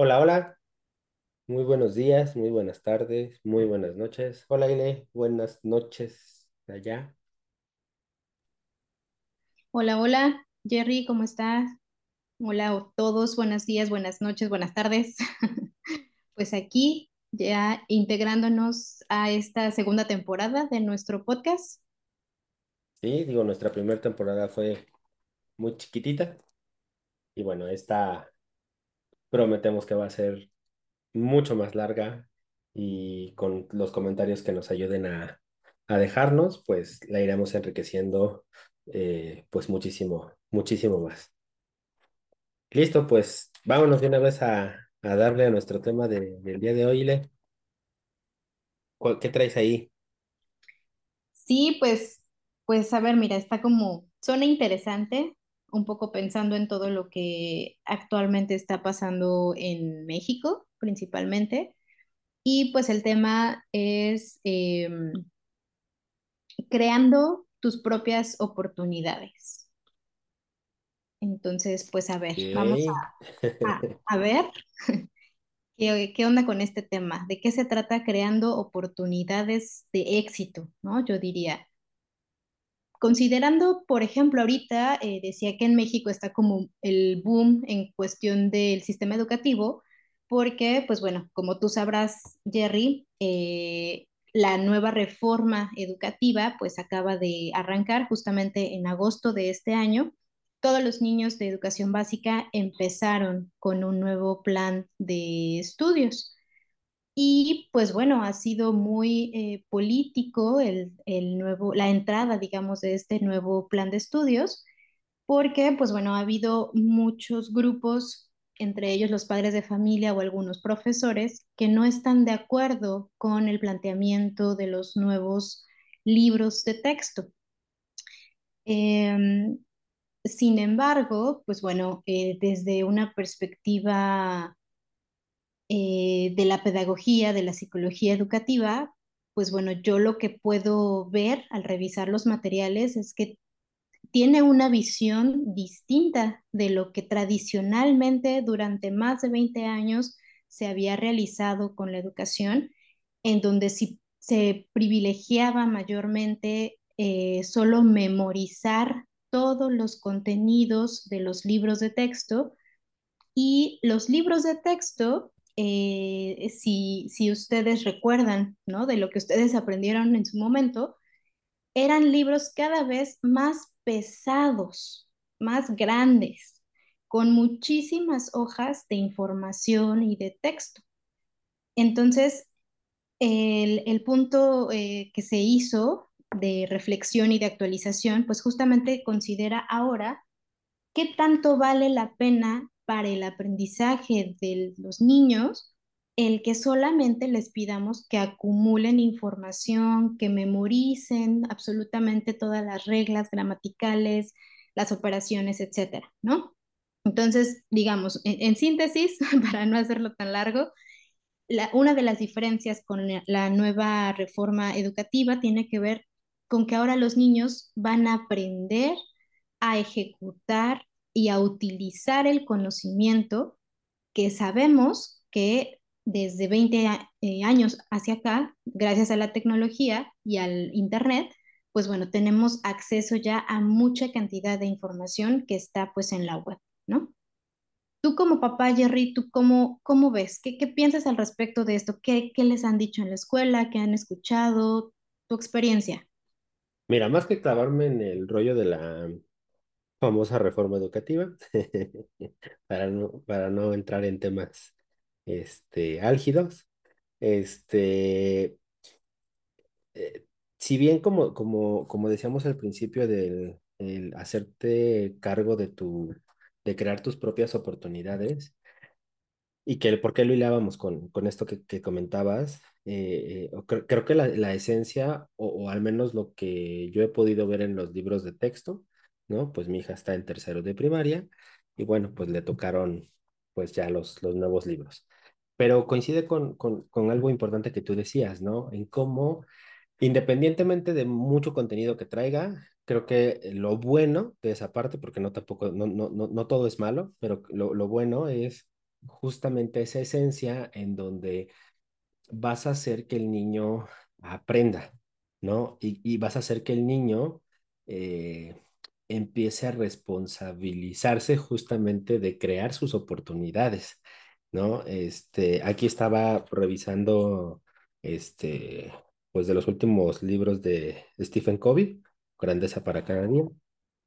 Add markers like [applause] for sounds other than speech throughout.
Hola, hola, muy buenos días, muy buenas tardes, muy buenas noches. Hola, Ile, buenas noches allá. Hola, hola, Jerry, ¿cómo estás? Hola a todos, buenos días, buenas noches, buenas tardes. [laughs] Pues aquí ya integrándonos a esta segunda temporada de nuestro podcast. Sí, digo, nuestra primera temporada fue muy chiquitita y bueno, esta prometemos que va a ser mucho más larga y con los comentarios que nos ayuden a, a dejarnos, pues la iremos enriqueciendo eh, pues muchísimo, muchísimo más. Listo, pues vámonos de una vez a, a darle a nuestro tema de- del día de hoy. ¿Cuál- ¿Qué traes ahí? Sí, pues, pues a ver, mira, está como, suena interesante, un poco pensando en todo lo que actualmente está pasando en México, principalmente. Y pues el tema es em, creando tus propias oportunidades. Entonces, pues a ver, vamos Ok. a, a [laughs] ver [laughs] qué, qué onda con este tema, de qué se trata creando oportunidades de éxito, ¿no? Yo diría, considerando, por ejemplo, ahorita eh, decía que en México está como el boom en cuestión del sistema educativo, porque, pues bueno, como tú sabrás, Jerry, eh, la nueva reforma educativa pues acaba de arrancar justamente en agosto de este año. Todos los niños de educación básica empezaron con un nuevo plan de estudios. Y pues bueno, ha sido muy eh, político el, el nuevo, la entrada, digamos, de este nuevo plan de estudios, porque pues bueno, ha habido muchos grupos, entre ellos los padres de familia o algunos profesores, que no están de acuerdo con el planteamiento de los nuevos libros de texto. Em, sin embargo, pues bueno, eh, desde una perspectiva eh, de la pedagogía, de la psicología educativa, pues bueno, yo lo que puedo ver al revisar los materiales es que tiene una visión distinta de lo que tradicionalmente durante más de 20 años se había realizado con la educación, en donde si, se privilegiaba mayormente eh, solo memorizar todos los contenidos de los libros de texto y los libros de texto, eh, si, si ustedes recuerdan, ¿no? De lo que ustedes aprendieron en su momento, eran libros cada vez más pesados, más grandes, con muchísimas hojas de información y de texto. Entonces, el, el punto eh, que se hizo de reflexión y de actualización, pues justamente considera ahora ¿qué tanto vale la pena para el aprendizaje de los niños el que solamente les pidamos que acumulen información, que memoricen absolutamente todas las reglas gramaticales, las operaciones, etcétera, ¿no? Entonces, digamos, en, síntesis, [laughs] para no hacerlo tan largo, la, una de las diferencias con la nueva reforma educativa tiene que ver con que ahora los niños van a aprender a ejecutar y a utilizar el conocimiento que sabemos que desde 20 eh, años hacia acá, gracias a la tecnología y al Internet, pues bueno, tenemos acceso ya a mucha cantidad de información que está pues en la web, ¿no? Tú como papá, Jerry, ¿tú cómo, cómo ves? ¿Qué, ¿Qué, piensas al respecto de esto? ¿Qué, ¿Qué les han dicho en la escuela? ¿Qué han escuchado? ¿Tu experiencia? Mira, más que clavarme en el rollo de la famosa reforma educativa, [laughs] para no, para no entrar en temas este, álgidos, este, eh, si bien como, como, como decíamos al principio del el hacerte cargo de tu, de crear tus propias oportunidades, y que por qué lo hilábamos con, con esto que, comentabas, eh, eh, creo, que la, la esencia, o, al menos lo que yo he podido ver en los libros de texto, ¿no? Pues mi hija está en tercero de primaria y bueno, pues le tocaron pues ya los, los nuevos libros. Pero coincide con, con, algo importante que tú decías, ¿no? En cómo, independientemente de mucho contenido que traiga, creo que lo bueno de esa parte, porque no tampoco, no, no, no, no todo es malo, pero lo, lo bueno es justamente esa esencia en donde vas a hacer que el niño aprenda, ¿no? Y, y vas a hacer que el niño eh, empiece a responsabilizarse justamente de crear sus oportunidades, ¿no? Este, aquí estaba revisando, este, pues de los últimos libros de Stephen Covey, Grandeza para cada día,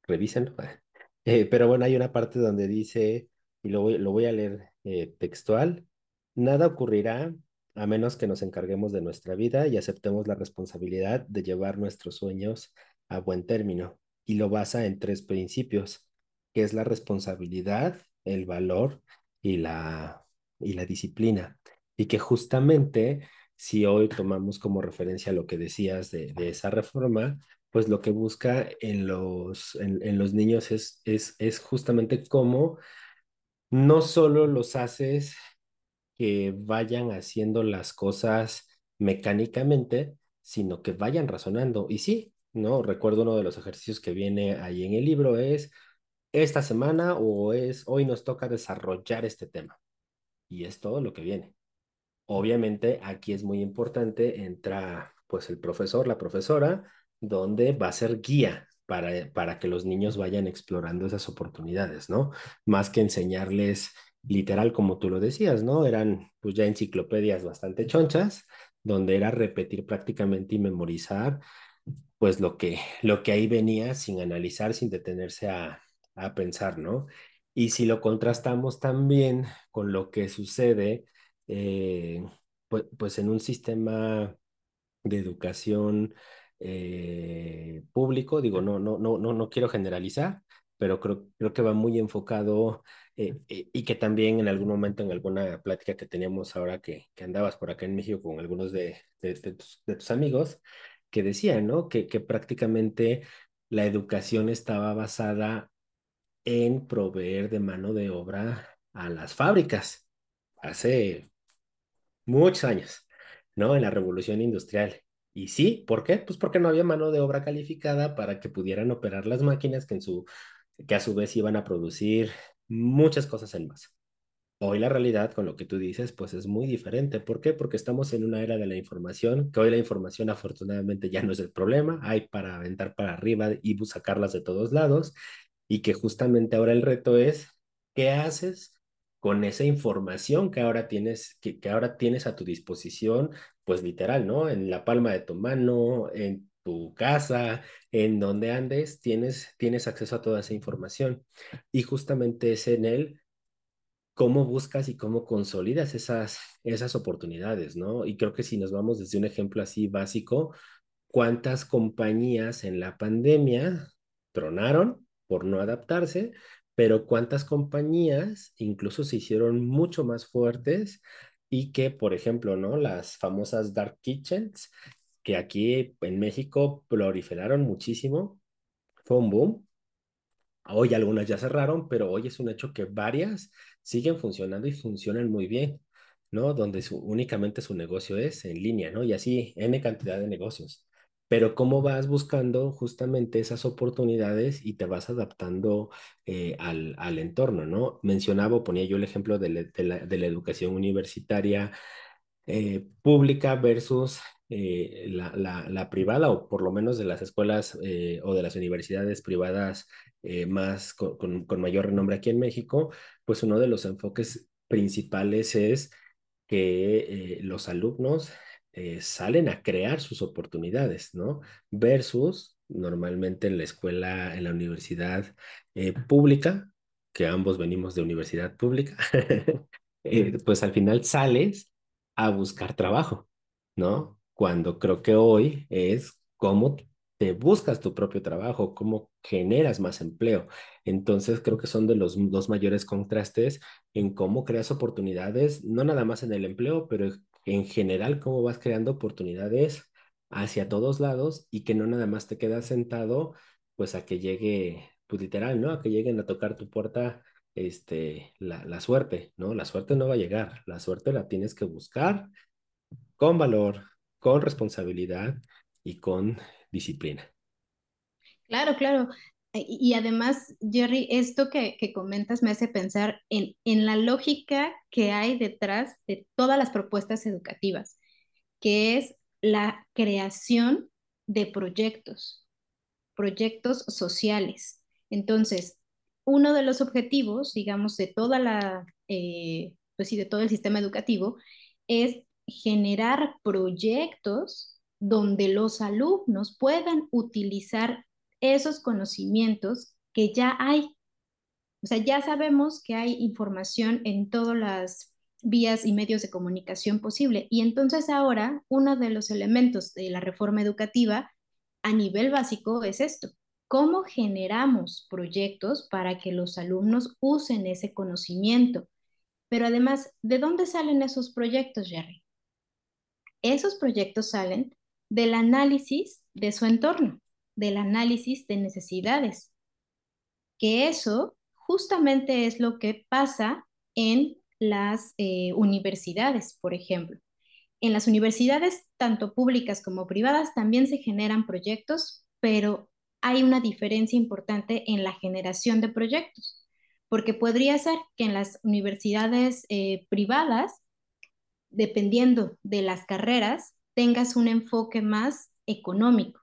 revísenlo. [laughs] Eh, pero bueno, hay una parte donde dice, y lo voy, lo voy a leer eh, textual, nada ocurrirá a menos que nos encarguemos de nuestra vida y aceptemos la responsabilidad de llevar nuestros sueños a buen término. Y lo basa en tres principios, que es la responsabilidad, el valor y la, y la disciplina. Y que justamente, si hoy tomamos como referencia lo que decías de, esa reforma, pues lo que busca en los, en, en los niños es, es, es justamente cómo no solo los haces que vayan haciendo las cosas mecánicamente, sino que vayan razonando. Y sí, ¿no? Recuerdo uno de los ejercicios que viene ahí en el libro es esta semana o es hoy nos toca desarrollar este tema. Y es todo lo que viene. Obviamente aquí es muy importante, entra pues el profesor, la profesora, donde va a ser guía para, para que los niños vayan explorando esas oportunidades, ¿no? Más que enseñarles literal como tú lo decías, ¿no? Eran pues ya enciclopedias bastante chonchas, donde era repetir prácticamente y memorizar pues lo que, lo que ahí venía sin analizar, sin detenerse a, a pensar, ¿no? Y si lo contrastamos también con lo que sucede, eh, pues, pues en un sistema de educación eh, público, digo, no, no, no, no, no quiero generalizar, pero creo, creo que va muy enfocado eh, eh, y que también en algún momento, en alguna plática que teníamos ahora que, que andabas por acá en México con algunos de, de, de, tus, de tus, amigos, que decían, ¿no? Que, prácticamente la educación estaba basada en proveer de mano de obra a las fábricas hace muchos años, ¿no? En la revolución industrial. Y sí, ¿por qué? Pues porque no había mano de obra calificada para que pudieran operar las máquinas que, que a su vez iban a producir muchas cosas en masa. Hoy la realidad con lo que tú dices, pues es muy diferente. ¿Por qué? Porque estamos en una era de la información, que hoy la información afortunadamente ya no es el problema, hay para aventar para arriba y sacarlas de todos lados, y que justamente ahora el reto es, ¿qué haces con esa información que ahora tienes, que, que ahora tienes a tu disposición, pues literal, ¿no? En la palma de tu mano, en tu casa, en donde andes, tienes, tienes acceso a toda esa información. Y justamente es en él cómo buscas y cómo consolidas esas, esas oportunidades, ¿no? Y creo que si nos vamos desde un ejemplo así básico, ¿cuántas compañías en la pandemia tronaron por no adaptarse? Pero cuántas compañías incluso se hicieron mucho más fuertes y que, por ejemplo, ¿no? Las famosas dark kitchens, que aquí en México proliferaron muchísimo, fue un boom. Hoy algunas ya cerraron, pero hoy es un hecho que varias siguen funcionando y funcionan muy bien, ¿no? Donde únicamente su negocio es en línea, ¿no? Y así, N cantidad de negocios. Pero cómo vas buscando justamente esas oportunidades y te vas adaptando eh, al, al, entorno, ¿no? Mencionaba, ponía yo el ejemplo de, de, la, de la, educación universitaria eh, pública versus eh, la, la, la, privada o por lo menos de las escuelas eh, o de las universidades privadas eh, más con, con, con, mayor renombre aquí en México, pues uno de los enfoques principales es que los alumnos salen a crear sus oportunidades, ¿no? Versus normalmente en la escuela, en la universidad pública, que ambos venimos de universidad pública, [laughs] pues al final sales a buscar trabajo, ¿no? Cuando creo que hoy es cómo te buscas tu propio trabajo, cómo generas más empleo. Entonces creo que son de los dos mayores contrastes en cómo creas oportunidades, no nada más en el empleo, pero en general cómo vas creando oportunidades hacia todos lados y que no nada más te quedas sentado pues a que llegue, pues literal, ¿no? A que lleguen a tocar tu puerta este, la, la suerte, ¿no? La suerte no va a llegar, la suerte la tienes que buscar con valor, con responsabilidad y con disciplina. Claro, claro. y además, Jerry, esto que, comentas me hace pensar en, en la lógica que hay detrás de todas las propuestas educativas, que es la creación de proyectos, proyectos sociales. Entonces, uno de los objetivos, digamos, de toda la, eh, pues sí, de todo el sistema educativo es generar proyectos donde los alumnos puedan utilizar esos conocimientos que ya hay. O sea, ya sabemos que hay información en todas las vías y medios de comunicación posible. Y entonces ahora uno de los elementos de la reforma educativa a nivel básico es esto. ¿Cómo generamos proyectos para que los alumnos usen ese conocimiento? Pero además, ¿de dónde salen esos proyectos, Jerry? Esos proyectos salen del análisis de su entorno, del análisis de necesidades, que eso justamente es lo que pasa en las eh, universidades, por ejemplo. En las universidades, tanto públicas como privadas, también se generan proyectos, pero hay una diferencia importante en la generación de proyectos, porque podría ser que en las universidades eh, privadas, dependiendo de las carreras, tengas un enfoque más económico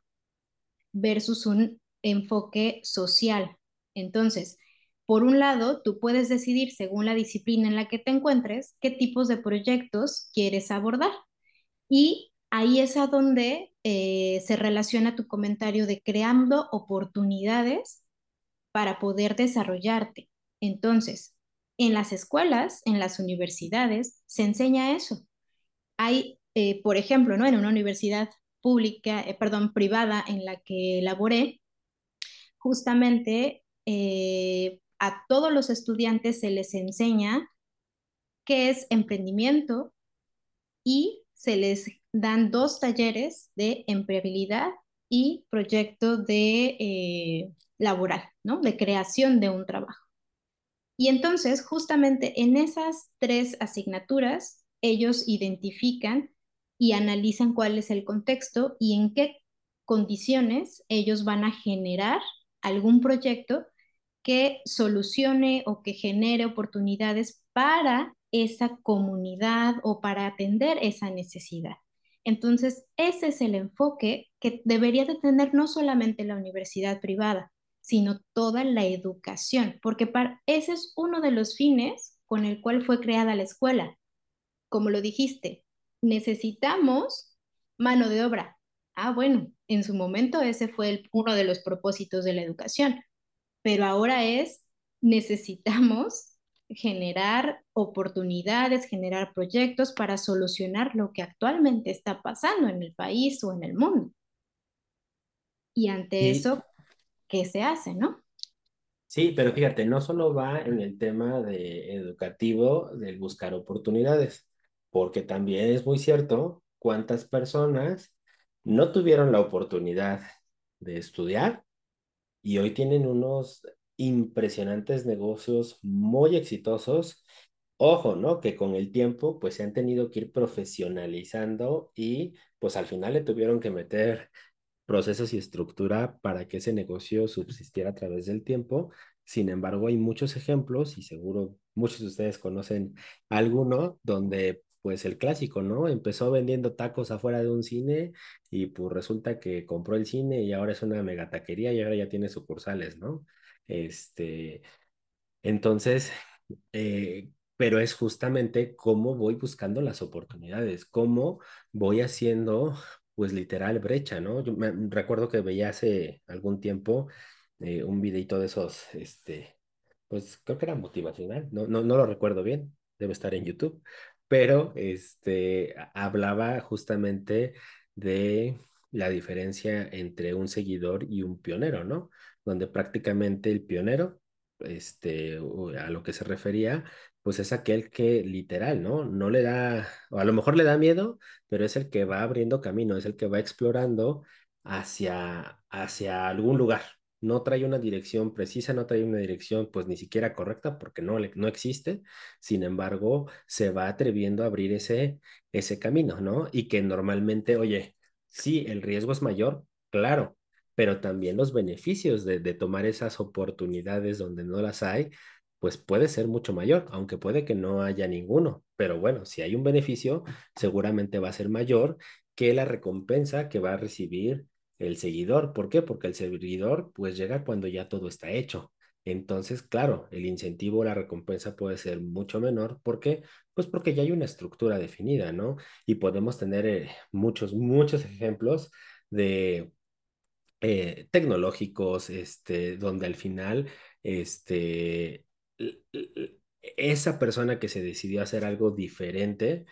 versus un enfoque social. Entonces, por un lado, tú puedes decidir, según la disciplina en la que te encuentres, qué tipos de proyectos quieres abordar. Y ahí es a donde eh, se relaciona tu comentario de creando oportunidades para poder desarrollarte. Entonces, en las escuelas, en las universidades, se enseña eso. Hay, eh, por ejemplo, ¿no? en una universidad pública, eh, perdón, privada en la que laboré, justamente a todos los estudiantes se les enseña qué es emprendimiento y se les dan dos talleres de empleabilidad y proyecto de eh, laboral, ¿no? De creación de un trabajo. Y entonces, justamente en esas tres asignaturas, ellos identifican y analizan cuál es el contexto y en qué condiciones ellos van a generar algún proyecto que solucione o que genere oportunidades para esa comunidad o para atender esa necesidad. Entonces, ese es el enfoque que debería de tener no solamente la universidad privada, sino toda la educación, porque para, ese es uno de los fines con el cual fue creada la escuela. Como lo dijiste, necesitamos mano de obra. Ah, bueno, en su momento ese fue uno de los propósitos de la educación, pero ahora es, necesitamos generar oportunidades, generar proyectos para solucionar lo que actualmente está pasando en el país o en el mundo. Y ante eso, ¿qué se hace, no? Sí, pero fíjate, no solo va en el tema de educativo del buscar oportunidades, porque también es muy cierto cuántas personas no tuvieron la oportunidad de estudiar y hoy tienen unos impresionantes negocios muy exitosos. Ojo, ¿no? Que con el tiempo pues se han tenido que ir profesionalizando y pues al final le tuvieron que meter procesos y estructura para que ese negocio subsistiera a través del tiempo. Sin embargo, hay muchos ejemplos y seguro muchos de ustedes conocen alguno donde pues el clásico, ¿no? Empezó vendiendo tacos afuera de un cine y pues resulta que compró el cine y ahora es una megataquería y ahora ya tiene sucursales, ¿no? Este, entonces, eh, pero es justamente cómo voy buscando las oportunidades, cómo voy haciendo, pues literal, brecha, ¿no? Yo me, recuerdo que veía hace algún tiempo eh, un videito de esos, este, pues creo que era motivacional, no, no, no lo recuerdo bien, debe estar en YouTube, pero este, hablaba justamente de la diferencia entre un seguidor y un pionero, ¿no? Donde prácticamente el pionero, este, a lo que se refería, pues es aquel que literal, ¿no? No le da, o a lo mejor le da miedo, pero es el que va abriendo camino, es el que va explorando hacia, hacia algún lugar, no trae una dirección precisa, no trae una dirección pues ni siquiera correcta porque no, no existe, sin embargo, se va atreviendo a abrir ese, ese camino, ¿no? Y que normalmente, oye, sí, el riesgo es mayor, claro, pero también los beneficios de, de tomar esas oportunidades donde no las hay, pues puede ser mucho mayor, aunque puede que no haya ninguno. Pero bueno, si hay un beneficio, seguramente va a ser mayor que la recompensa que va a recibir el seguidor. ¿Por qué? Porque el seguidor pues llega cuando ya todo está hecho. Entonces, claro, el incentivo o la recompensa puede ser mucho menor. ¿Por qué? Pues porque ya hay una estructura definida, ¿no? Y podemos tener eh, muchos, muchos ejemplos de eh, tecnológicos, este, donde al final, este, esa persona que se decidió hacer algo diferente,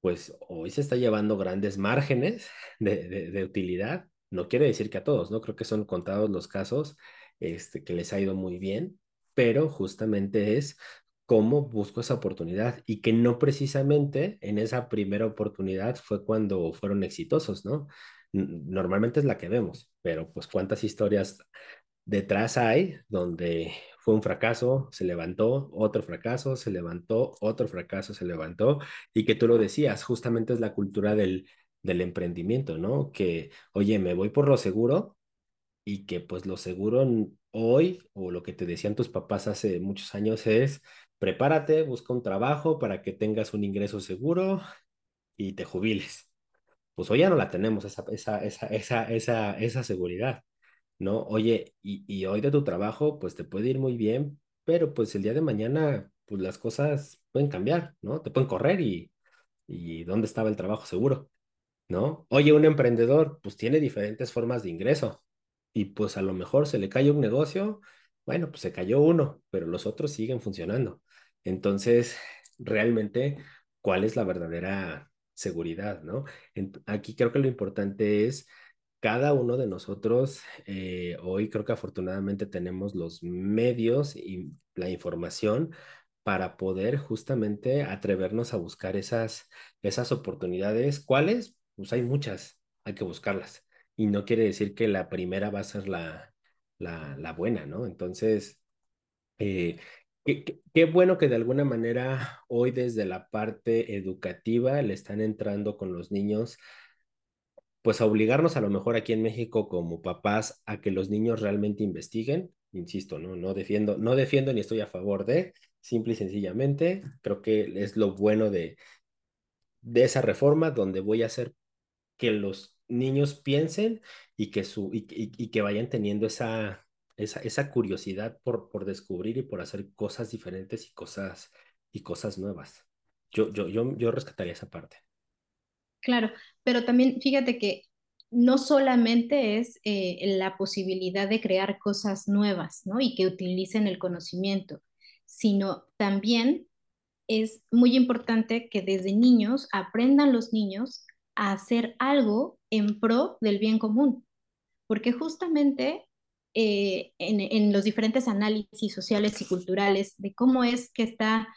pues hoy se está llevando grandes márgenes de, de, de utilidad. No quiere decir que a todos, ¿no? Creo que son contados los casos este, que les ha ido muy bien, pero justamente es cómo busco esa oportunidad y que no precisamente en esa primera oportunidad fue cuando fueron exitosos, ¿no? Normalmente es la que vemos, pero pues cuántas historias detrás hay donde fue un fracaso, se levantó, otro fracaso, se levantó, otro fracaso, se levantó, y que tú lo decías, justamente es la cultura del, del emprendimiento, ¿no? Que, oye, me voy por lo seguro y que pues lo seguro hoy, o lo que te decían tus papás hace muchos años es, prepárate, busca un trabajo para que tengas un ingreso seguro y te jubiles. Pues hoy ya no la tenemos, esa, esa, esa, esa, esa, esa seguridad. ¿no? Oye, y, y hoy de tu trabajo, pues te puede ir muy bien, pero pues el día de mañana, pues las cosas pueden cambiar, ¿no? Te pueden correr y, y ¿dónde estaba el trabajo seguro? ¿No? Oye, un emprendedor, pues tiene diferentes formas de ingreso y pues a lo mejor se le cae un negocio, bueno, pues se cayó uno, pero los otros siguen funcionando. Entonces, realmente, ¿cuál es la verdadera seguridad, ¿no? Aquí creo que lo importante es cada uno de nosotros, eh, hoy creo que afortunadamente tenemos los medios y la información para poder justamente atrevernos a buscar esas, esas oportunidades. ¿Cuáles? Pues hay muchas, hay que buscarlas. Y no quiere decir que la primera va a ser la, la, la buena, ¿no? Entonces, eh, qué, bueno que de alguna manera hoy desde la parte educativa le están entrando con los niños pues a obligarnos a lo mejor aquí en México como papás a que los niños realmente investiguen. Insisto, no, no defiendo, no defiendo ni estoy a favor de, simple y sencillamente, creo que es lo bueno de, de esa reforma donde voy a hacer que los niños piensen y que, su, y que vayan teniendo esa, esa, curiosidad por, por descubrir y por hacer cosas diferentes y cosas, y cosas nuevas. Yo, yo, yo, yo rescataría esa parte. Claro, pero también fíjate que no solamente es eh, la posibilidad de crear cosas nuevas, ¿no? Y que utilicen el conocimiento, sino también es muy importante que desde niños aprendan los niños a hacer algo en pro del bien común, porque justamente eh, en, los diferentes análisis sociales y culturales de cómo es que está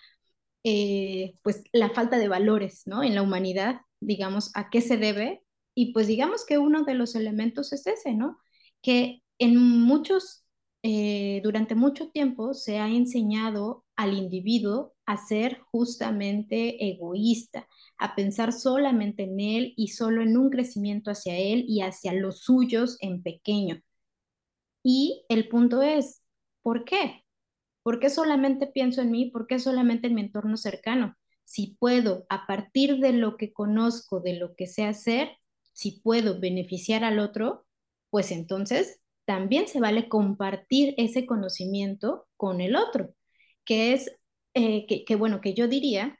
eh, pues la falta de valores, ¿no? En la humanidad, digamos, ¿a qué se debe? Y pues digamos que uno de los elementos es ese, ¿no? Que en muchos, eh, durante mucho tiempo se ha enseñado al individuo a ser justamente egoísta, a pensar solamente en él y solo en un crecimiento hacia él y hacia los suyos en pequeño. Y el punto es, ¿por qué? ¿Por qué solamente pienso en mí? ¿Por qué solamente en mi entorno cercano? Si puedo, a partir de lo que conozco, de lo que sé hacer, si puedo beneficiar al otro, pues entonces también se vale compartir ese conocimiento con el otro, que es, eh, que, que bueno, que yo diría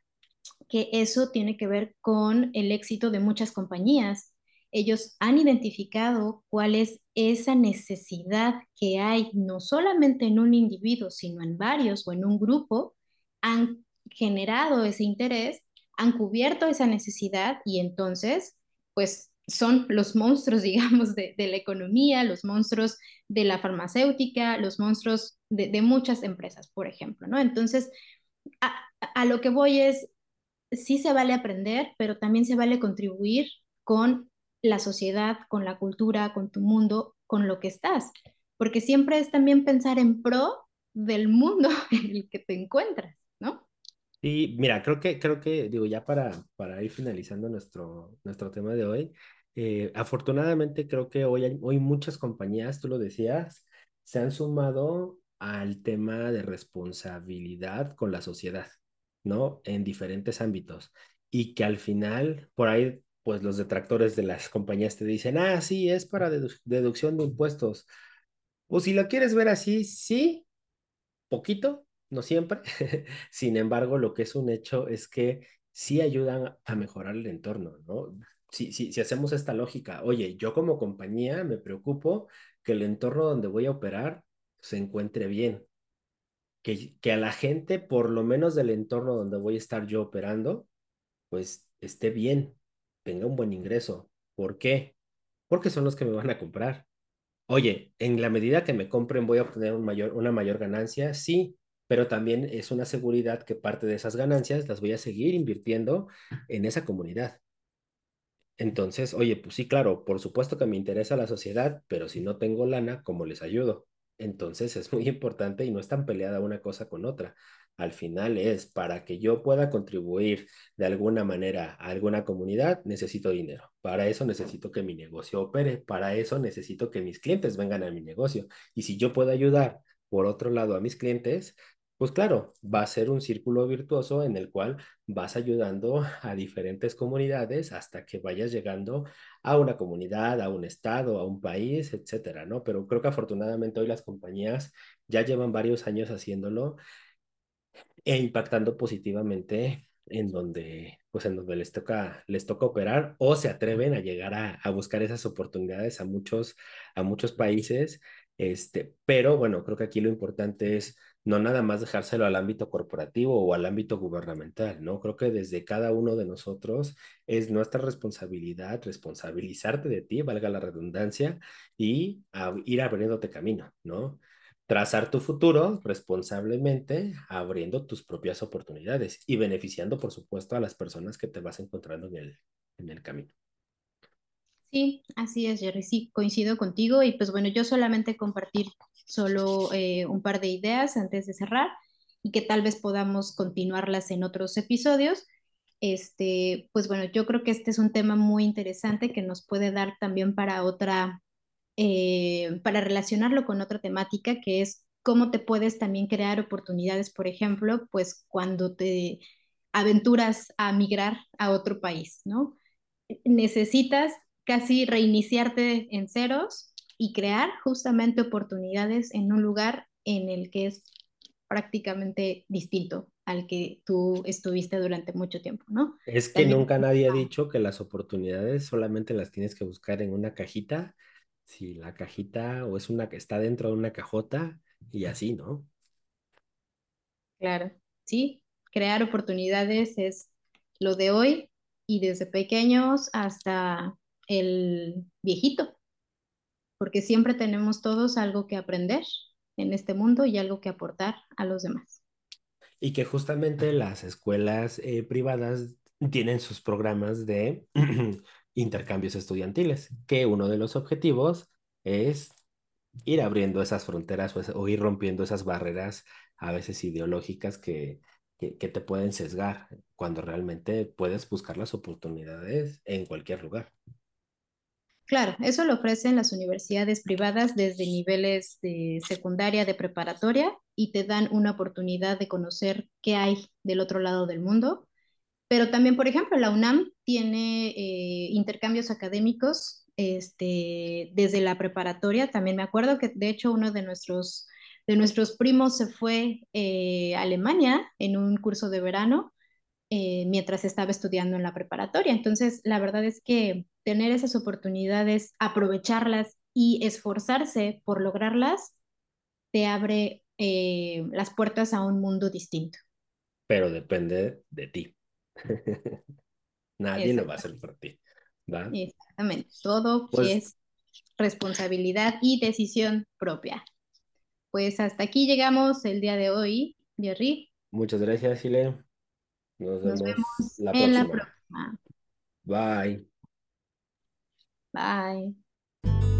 que eso tiene que ver con el éxito de muchas compañías, ellos han identificado cuál es esa necesidad que hay no solamente en un individuo, sino en varios o en un grupo, han generado ese interés, han cubierto esa necesidad y entonces, pues son los monstruos, [laughs] digamos, de, la economía, los monstruos de la farmacéutica, los monstruos de, de muchas empresas, por ejemplo, ¿no? Entonces, a, a lo que voy es, sí se vale aprender, pero también se vale contribuir con la sociedad, con la cultura, con tu mundo, con lo que estás. Porque siempre es también pensar en pro del mundo [laughs] en el que te encuentras, ¿no? Y mira, creo que, creo que, digo, ya para, para ir finalizando nuestro, nuestro tema de hoy, eh, afortunadamente creo que hoy, hay, hoy muchas compañías, tú lo decías, se han sumado al tema de responsabilidad con la sociedad, ¿no? En diferentes ámbitos. Y que al final, por ahí, pues los detractores de las compañías te dicen, ah, sí, es para dedu deducción de impuestos. Pues si lo quieres ver así, sí, poquito, no siempre. [laughs] Sin embargo, lo que es un hecho es que sí ayudan a mejorar el entorno, ¿no? Si, si, si hacemos esta lógica, oye, yo como compañía me preocupo que el entorno donde voy a operar se encuentre bien, que, que a la gente, por lo menos del entorno donde voy a estar yo operando, pues esté bien, tenga un buen ingreso. ¿Por qué? Porque son los que me van a comprar. Oye, en la medida que me compren voy a obtener una mayor ganancia, sí, pero también es una seguridad que parte de esas ganancias las voy a seguir invirtiendo en esa comunidad. Entonces, oye, pues sí, claro, por supuesto que me interesa la sociedad, pero si no tengo lana, ¿cómo les ayudo? Entonces es muy importante y no es tan peleada una cosa con otra. Al final es para que yo pueda contribuir de alguna manera a alguna comunidad, necesito dinero. Para eso necesito que mi negocio opere. Para eso necesito que mis clientes vengan a mi negocio. Y si yo puedo ayudar por otro lado a mis clientes, pues claro, va a ser un círculo virtuoso en el cual vas ayudando a diferentes comunidades hasta que vayas llegando a una comunidad, a un estado, a un país, etcétera, ¿no? Pero creo que afortunadamente hoy las compañías ya llevan varios años haciéndolo e impactando positivamente en donde, pues en donde les toca, les toca operar o se atreven a llegar a, a buscar esas oportunidades a muchos, a muchos países. Este, pero bueno, creo que aquí lo importante es no nada más dejárselo al ámbito corporativo o al ámbito gubernamental, ¿no? Creo que desde cada uno de nosotros es nuestra responsabilidad responsabilizarte de ti, valga la redundancia, y a, ir abriéndote camino, ¿no? Trazar tu futuro responsablemente, abriendo tus propias oportunidades y beneficiando, por supuesto, a las personas que te vas encontrando en el, en el camino. Sí, así es, Jerry. Sí, coincido contigo. Y pues bueno, yo solamente compartir solo eh, un par de ideas antes de cerrar y que tal vez podamos continuarlas en otros episodios. Este, pues bueno, yo creo que este es un tema muy interesante que nos puede dar también para otra, eh, para relacionarlo con otra temática que es cómo te puedes también crear oportunidades, por ejemplo, pues cuando te aventuras a migrar a otro país, ¿no? Necesitas casi reiniciarte en ceros y crear justamente oportunidades en un lugar en el que es prácticamente distinto al que tú estuviste durante mucho tiempo, ¿no? Es que También... nunca nadie ha dicho que las oportunidades solamente las tienes que buscar en una cajita, si la cajita o es una que está dentro de una cajota y así, ¿no? Claro, sí, crear oportunidades es lo de hoy y desde pequeños hasta el viejito, porque siempre tenemos todos algo que aprender en este mundo y algo que aportar a los demás. Y que justamente las escuelas eh, privadas tienen sus programas de [clears throat] intercambios estudiantiles, que uno de los objetivos es ir abriendo esas fronteras o, o ir rompiendo esas barreras a veces ideológicas que, que, que, te pueden sesgar cuando realmente puedes buscar las oportunidades en cualquier lugar. Claro, eso lo ofrecen las universidades privadas desde niveles de secundaria, de preparatoria, y te dan una oportunidad de conocer qué hay del otro lado del mundo. Pero también, por ejemplo, la UNAM tiene eh, intercambios académicos este, desde la preparatoria. También me acuerdo que, de hecho, uno de nuestros, de nuestros primos se fue eh, a Alemania en un curso de verano eh, mientras estaba estudiando en la preparatoria. Entonces, la verdad es que tener esas oportunidades, aprovecharlas y esforzarse por lograrlas, te abre las puertas a un mundo distinto. Pero depende de ti. [laughs] Nadie lo va a hacer por ti. ¿va? Exactamente. Todo pues, es responsabilidad y decisión propia. Pues hasta aquí llegamos el día de hoy, Jerry. Muchas gracias, Chile. Nos, Nos vemos, vemos la en la próxima. Bye. Bye.